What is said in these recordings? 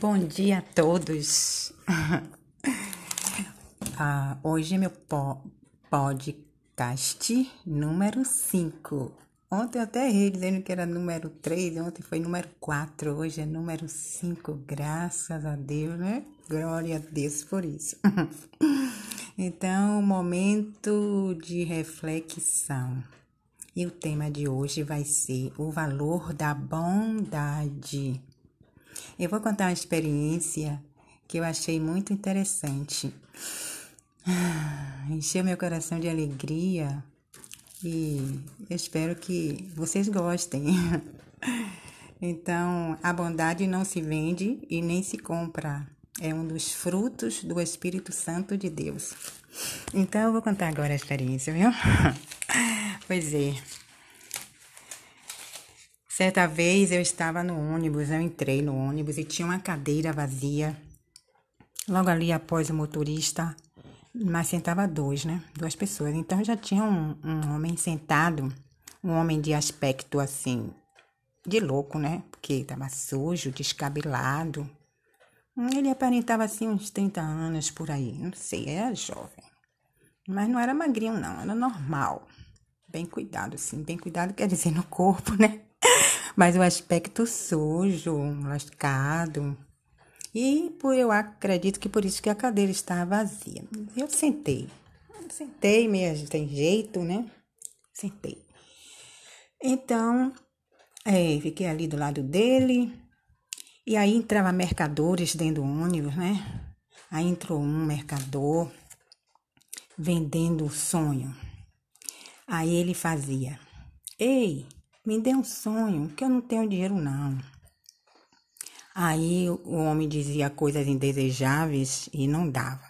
Bom dia a todos. ah, hoje é meu po podcast número 5. Ontem eu até errei dizendo que era número 3, ontem foi número 4, hoje é número 5, graças a Deus, né? Glória a Deus por isso. então, momento de reflexão. E o tema de hoje vai ser o valor da bondade. Eu vou contar uma experiência que eu achei muito interessante. Encheu meu coração de alegria e eu espero que vocês gostem. Então, a bondade não se vende e nem se compra. É um dos frutos do Espírito Santo de Deus. Então, eu vou contar agora a experiência, viu? Pois é. Certa vez eu estava no ônibus, eu entrei no ônibus e tinha uma cadeira vazia. Logo ali após o motorista, mas sentava dois, né? Duas pessoas. Então já tinha um, um homem sentado, um homem de aspecto assim, de louco, né? Porque estava sujo, descabelado. Ele aparentava assim uns 30 anos por aí, não sei, era jovem. Mas não era magrinho, não, era normal. Bem cuidado, assim, bem cuidado quer dizer no corpo, né? Mas o aspecto sujo, lascado. E por, eu acredito que por isso que a cadeira estava vazia. Eu sentei. Sentei mesmo, tem jeito, né? Sentei. Então, é, fiquei ali do lado dele. E aí entrava mercadores dentro do ônibus, né? Aí entrou um mercador vendendo sonho. Aí ele fazia: Ei, me dê um sonho, que eu não tenho dinheiro não. Aí o homem dizia coisas indesejáveis e não dava.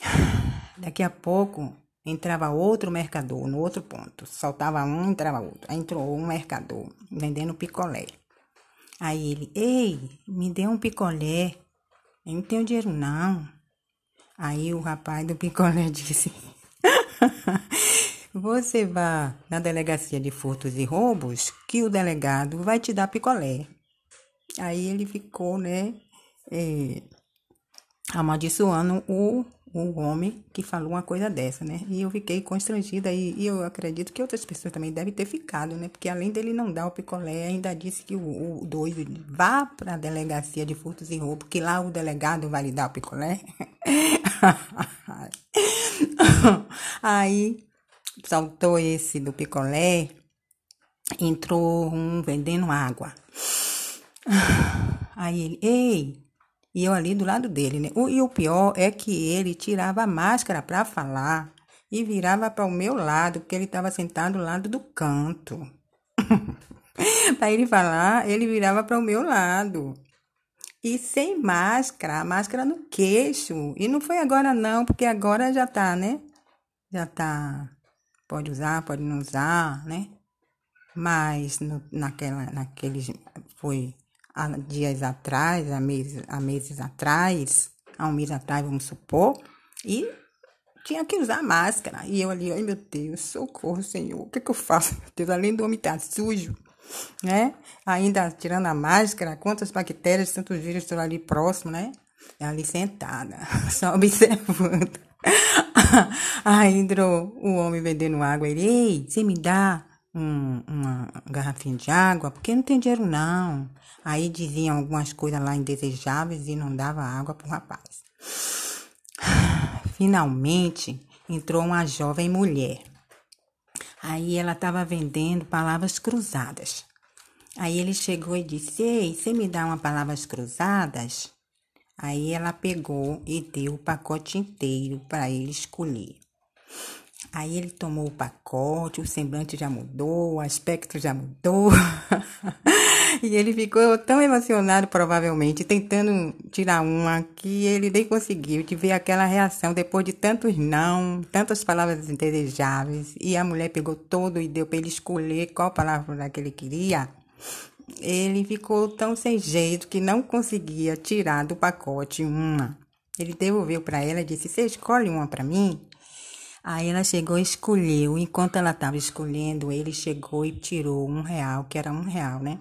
Daqui a pouco entrava outro mercador no outro ponto. Soltava um, entrava outro. Aí entrou um mercador vendendo picolé. Aí ele, ei, me dê um picolé. Eu não tenho dinheiro não. Aí o rapaz do picolé disse, você vá na delegacia de furtos e roubos que o delegado vai te dar picolé. Aí ele ficou, né, é, amaldiçoando o, o homem que falou uma coisa dessa, né? E eu fiquei constrangida e, e eu acredito que outras pessoas também devem ter ficado, né? Porque além dele não dar o picolé, ainda disse que o, o doido vá para a delegacia de furtos e roubos, que lá o delegado vai lhe dar o picolé. Aí saltou esse do picolé, entrou um vendendo água. Aí ele, ei, e eu ali do lado dele, né? E o pior é que ele tirava a máscara para falar e virava para o meu lado, porque ele estava sentado do lado do canto. para ele falar, ele virava para o meu lado. E sem máscara, máscara no queixo. E não foi agora não, porque agora já tá, né? Já tá Pode usar, pode não usar, né? Mas no, naquela, naqueles, foi há dias atrás, há meses, há meses atrás, há um mês atrás, vamos supor, e tinha que usar máscara. E eu ali, ai meu Deus, socorro, Senhor, o que, que eu faço? Meu Deus, além do homem estar tá sujo, né? Ainda tirando a máscara, quantas bactérias, tantos vírus estão ali próximo, né? Ali sentada, só observando. Aí entrou o homem vendendo água. Ele, ei, você me dá um, uma garrafinha de água? Porque não tem dinheiro, não. Aí diziam algumas coisas lá indesejáveis e não dava água pro rapaz. Finalmente entrou uma jovem mulher. Aí ela estava vendendo palavras cruzadas. Aí ele chegou e disse: Ei, você me dá uma palavras cruzadas? Aí ela pegou e deu o pacote inteiro para ele escolher. Aí ele tomou o pacote, o semblante já mudou, o aspecto já mudou. e ele ficou tão emocionado, provavelmente, tentando tirar uma que ele nem conseguiu de ver aquela reação depois de tantos não, tantas palavras indesejáveis. E a mulher pegou todo e deu para ele escolher qual palavra que ele queria ele ficou tão sem jeito que não conseguia tirar do pacote uma. Ele devolveu para ela e disse: Você escolhe uma para mim? Aí ela chegou e escolheu. Enquanto ela estava escolhendo, ele chegou e tirou um real, que era um real, né?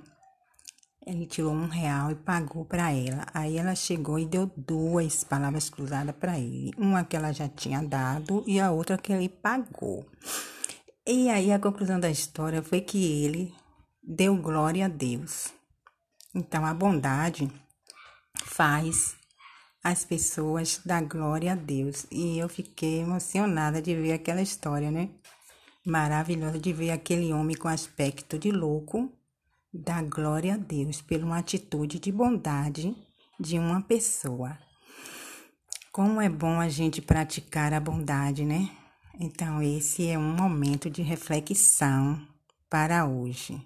Ele tirou um real e pagou para ela. Aí ela chegou e deu duas palavras cruzadas para ele. Uma que ela já tinha dado e a outra que ele pagou. E aí a conclusão da história foi que ele deu glória a Deus. Então a bondade faz as pessoas dar glória a Deus. E eu fiquei emocionada de ver aquela história, né? Maravilhosa de ver aquele homem com aspecto de louco dar glória a Deus por uma atitude de bondade de uma pessoa. Como é bom a gente praticar a bondade, né? Então, esse é um momento de reflexão para hoje.